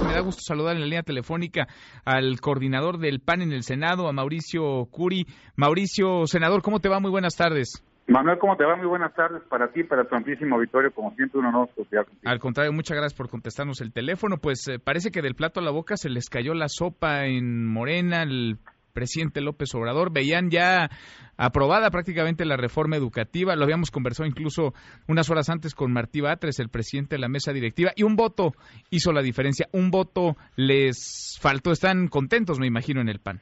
Me da gusto saludar en la línea telefónica al coordinador del PAN en el Senado, a Mauricio Curi. Mauricio, senador, ¿cómo te va? Muy buenas tardes. Manuel, ¿cómo te va? Muy buenas tardes para ti, para tu amplísimo auditorio, como siempre un honor Al contrario, muchas gracias por contestarnos el teléfono. Pues eh, parece que del plato a la boca se les cayó la sopa en Morena, el presidente López Obrador. Veían ya aprobada prácticamente la reforma educativa. Lo habíamos conversado incluso unas horas antes con Martí Batres, el presidente de la mesa directiva, y un voto hizo la diferencia. Un voto les faltó. Están contentos, me imagino, en el PAN.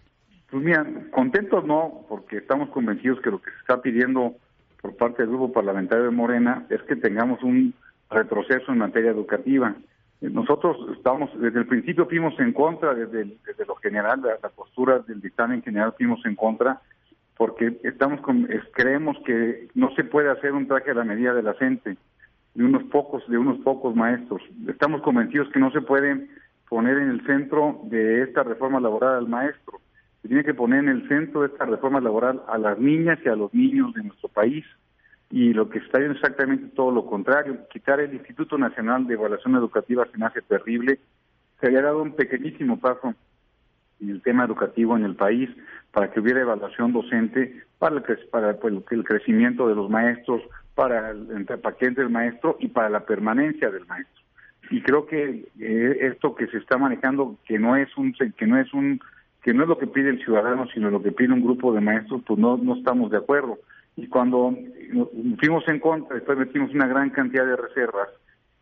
Pues mira, contentos no, porque estamos convencidos que lo que se está pidiendo por parte del grupo parlamentario de Morena es que tengamos un retroceso en materia educativa. Nosotros estamos, desde el principio fuimos en contra, desde, lo general, la, la, postura del dictamen general fuimos en contra, porque estamos con, creemos que no se puede hacer un traje a la medida de la gente, de unos pocos, de unos pocos maestros. Estamos convencidos que no se puede poner en el centro de esta reforma laboral al maestro. Se tiene que poner en el centro de esta reforma laboral a las niñas y a los niños de nuestro país y lo que está es exactamente todo lo contrario. Quitar el Instituto Nacional de Evaluación Educativa se me hace terrible. Se había dado un pequeñísimo paso en el tema educativo en el país para que hubiera evaluación docente para el, para pues, el crecimiento de los maestros, para el paquete del maestro y para la permanencia del maestro. Y creo que eh, esto que se está manejando, que no es un que no es un que no es lo que pide el ciudadano, sino lo que pide un grupo de maestros, pues no no estamos de acuerdo y cuando fuimos en contra, después metimos una gran cantidad de reservas,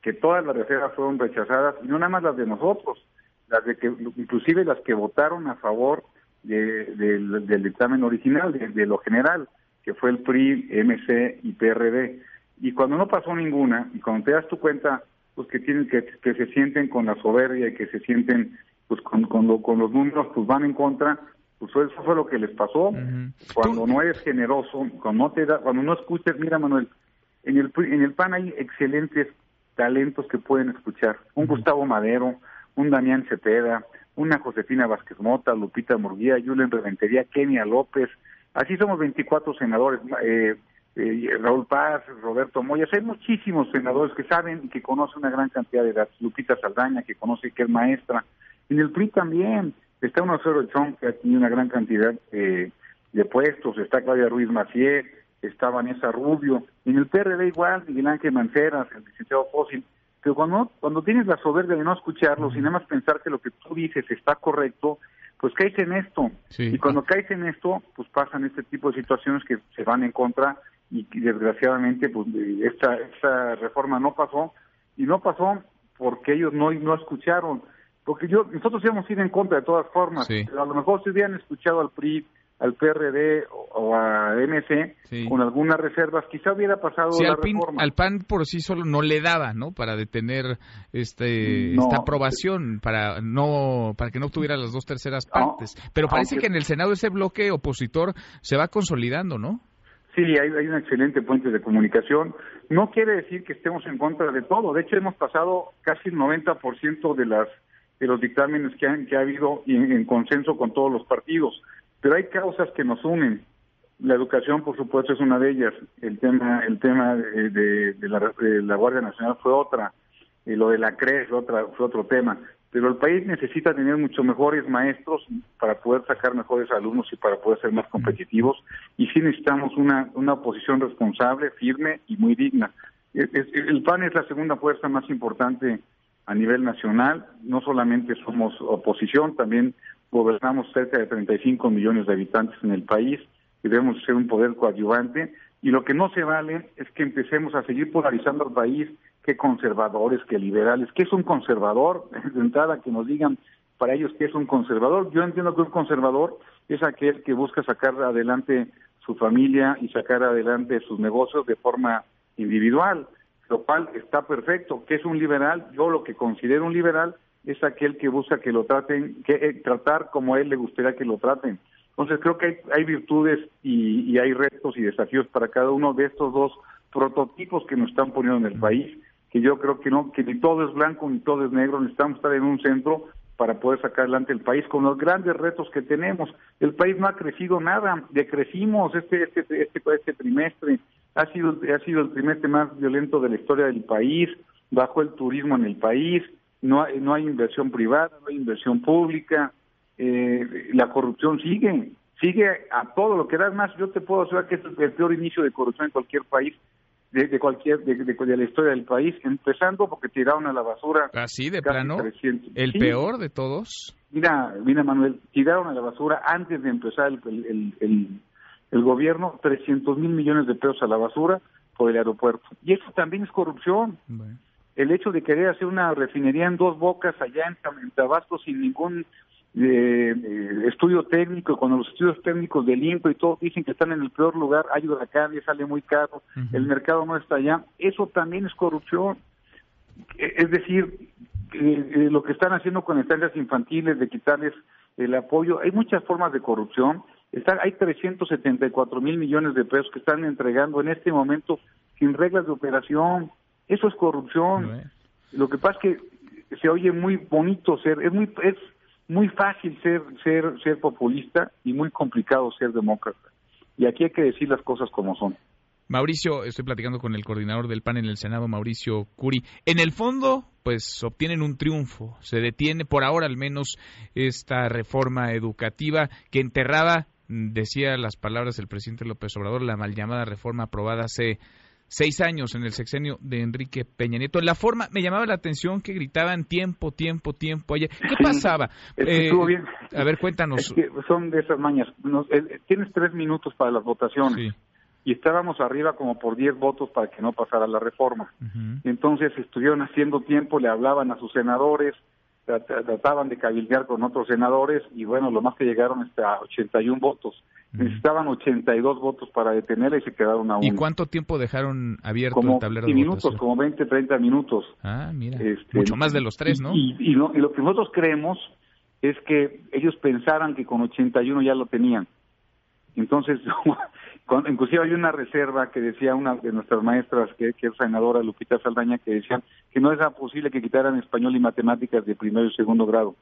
que todas las reservas fueron rechazadas, y no nada más las de nosotros, las de que, inclusive las que votaron a favor del, dictamen original, de, lo general, que fue el PRI, MC y PRD. Y cuando no pasó ninguna, y cuando te das tu cuenta, pues que tienen que, que se sienten con la soberbia y que se sienten pues con, con, con los números, pues van en contra, pues eso fue lo que les pasó. Cuando no eres generoso, cuando no te da, cuando no escuchas, mira Manuel, en el en el PAN hay excelentes talentos que pueden escuchar. Un Gustavo Madero, un Damián Cepeda, una Josefina Vázquez Mota, Lupita Murguía, Julen Reventería, Kenia López. Así somos 24 senadores. Eh, eh, Raúl Paz, Roberto Moyas, hay muchísimos senadores que saben y que conocen una gran cantidad de edad. Lupita Saldaña, que conoce que es maestra. En el PRI también, Está un el Trump que ha tenido una gran cantidad eh, de puestos, está Claudia Ruiz Macié, está Vanessa Rubio, en el PRD igual, Miguel Ángel Manceras, el licenciado Fósil, pero cuando, cuando tienes la soberbia de no escucharlos y nada más pensar que lo que tú dices está correcto, pues caes en esto. Y cuando caes en esto, pues pasan este tipo de situaciones que se van en contra y, desgraciadamente pues esta, esta reforma no pasó. Y no pasó porque ellos no, no escucharon porque yo nosotros íbamos a ir en contra de todas formas. A lo mejor si hubieran escuchado al PRI, al PRD o, a MC con algunas reservas, quizá hubiera pasado la al reforma. al PAN por sí solo no le daba, ¿no? Para detener este esta aprobación, para no para que no obtuviera las dos terceras partes. Pero parece que en el Senado ese bloque opositor se va consolidando, ¿no? Sí, hay, hay un excelente puente de comunicación. No quiere decir que estemos en contra de todo. De hecho, hemos pasado casi el 90% de las de los dictámenes que, han, que ha habido en, consenso con todos los partidos. Pero hay causas que nos unen. La educación, por supuesto, es una de ellas. El tema, el tema de, la, Guardia Nacional fue otra. Lo de la CRE fue, otra, fue otro tema. Pero el país necesita tener mucho mejores maestros para poder sacar mejores alumnos y para poder ser más competitivos. Y sí necesitamos una, una oposición responsable, firme y muy digna. El PAN es la segunda fuerza más importante a nivel nacional. No solamente somos oposición, también gobernamos cerca de 35 millones de habitantes en el país y debemos ser un poder coadyuvante. Y lo que no se vale es que empecemos a seguir polarizando al país, que conservadores, que liberales. ¿Qué es un conservador? De entrada, que nos digan para ellos qué es un conservador. Yo entiendo que un conservador es aquel que busca sacar adelante su familia y sacar adelante sus negocios de forma individual lo cual está perfecto. que es un liberal? Yo lo que considero un liberal es aquel que busca que lo traten, que eh, tratar como a él le gustaría que lo traten. Entonces creo que hay, virtudes y, hay retos y desafíos para cada uno de estos dos prototipos que nos están poniendo en el país, que yo creo que no, que ni todo es blanco ni todo es negro, necesitamos estar en un centro para poder sacar adelante el país con los grandes retos que tenemos. El país no ha crecido nada, decrecimos este, este, este, este trimestre, ha sido, ha sido el trimestre más violento de la historia del país, bajó el turismo en el país, no hay, no hay inversión privada, no hay inversión pública, eh, la corrupción sigue, sigue a todo lo que da más. Yo te puedo asegurar que es el peor inicio de corrupción en cualquier país, de, cualquier, de, la historia del país, empezando porque tiraron a la basura. Así, de plano, el peor de todos. Mira, mira Manuel, tiraron a la basura antes de empezar el, el, el, gobierno 300 mil millones de pesos a la basura por el aeropuerto. Y eso también es corrupción. El hecho de querer hacer una refinería en dos bocas allá en Tabasco sin ningún de, estudio técnico, cuando los estudios técnicos del INCO y todo dicen que están en el peor lugar, hay huracanes, sale muy caro, el mercado no está allá, eso también es corrupción. E, es decir, eh, eh, lo que están haciendo con estancias infantiles, de quitarles el apoyo, hay muchas formas de corrupción. Están, hay 374 mil millones de pesos que están entregando en este momento sin reglas de operación. Eso es corrupción. Lo que pasa es que se oye muy bonito ser, es muy, es muy fácil ser, ser, ser populista y muy complicado ser demócrata. Y aquí hay que decir las cosas como son. Mauricio, estoy platicando con el coordinador del PAN en el Senado, Mauricio Curi. En el fondo, pues obtienen un triunfo. Se detiene por ahora al menos esta reforma educativa que enterraba, decía las palabras del presidente López Obrador, la mal llamada reforma aprobada hace seis años en el sexenio de Enrique Peña Nieto. La forma, me llamaba la atención que gritaban tiempo, tiempo, tiempo. ¿Qué pasaba? Eh, estuvo bien. A ver, cuéntanos. son de esas mañas. Eh, tienes tres minutos para las votaciones. Y estábamos arriba como por diez votos para que no pasara la reforma. Entonces estuvieron haciendo tiempo, le hablaban a sus senadores, trataban de cabildear con otros senadores y bueno, lo más que llegaron hasta 81 votos. Necesitaban 82 votos para detenerla y se quedaron a uno. ¿Y cuánto tiempo dejaron abierto el tablero de minutos, como 20, 30 minutos. Ah, mira. Este, Mucho más de los tres, ¿no? Y, y, lo, y lo que nosotros creemos es que ellos pensaran que con 81 ya lo tenían. Entonces, inclusive hay una reserva que decía una de nuestras maestras, que, es senadora Lupita Saldaña, que decía que no era posible que quitaran español y matemáticas de primero y segundo grado.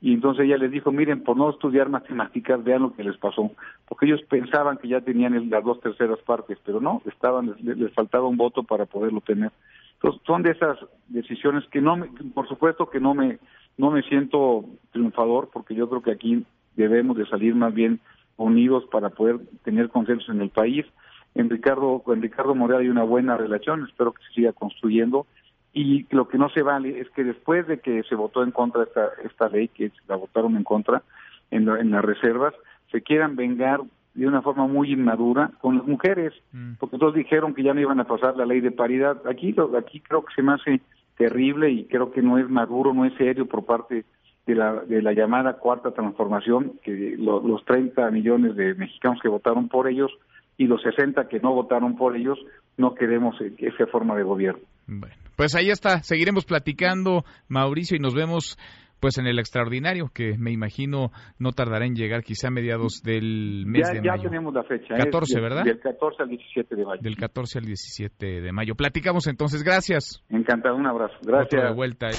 Y entonces ella les dijo, miren, por no estudiar matemáticas, vean lo que les pasó, porque ellos pensaban que ya tenían las dos terceras partes, pero no, estaban les, faltaba un voto para poderlo tener. Entonces, son de esas decisiones que no, me, por supuesto que no me, no me siento triunfador, porque yo creo que aquí debemos de salir más bien unidos para poder tener consenso en el país. En Ricardo, con Ricardo Morel hay una buena relación, espero que se siga construyendo. Y lo que no se vale es que después de que se votó en contra esta, esta ley, que la votaron en contra en, en las reservas, se quieran vengar de una forma muy inmadura con las mujeres, mm. porque todos dijeron que ya no iban a pasar la ley de paridad. Aquí, aquí creo que se me hace terrible y creo que no es maduro, no es serio por parte de la, de la llamada cuarta transformación, que los 30 millones de mexicanos que votaron por ellos y los 60 que no votaron por ellos, no queremos esa forma de gobierno. Bueno, pues ahí está, seguiremos platicando, Mauricio, y nos vemos pues en el extraordinario, que me imagino no tardará en llegar quizá a mediados del mes de mayo. Ya tenemos la fecha. 14, ¿verdad? Del 14 al 17 de mayo. Del 14 al 17 de mayo. Platicamos entonces, gracias. Encantado, un abrazo. Gracias. de vuelta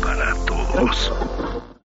para todos.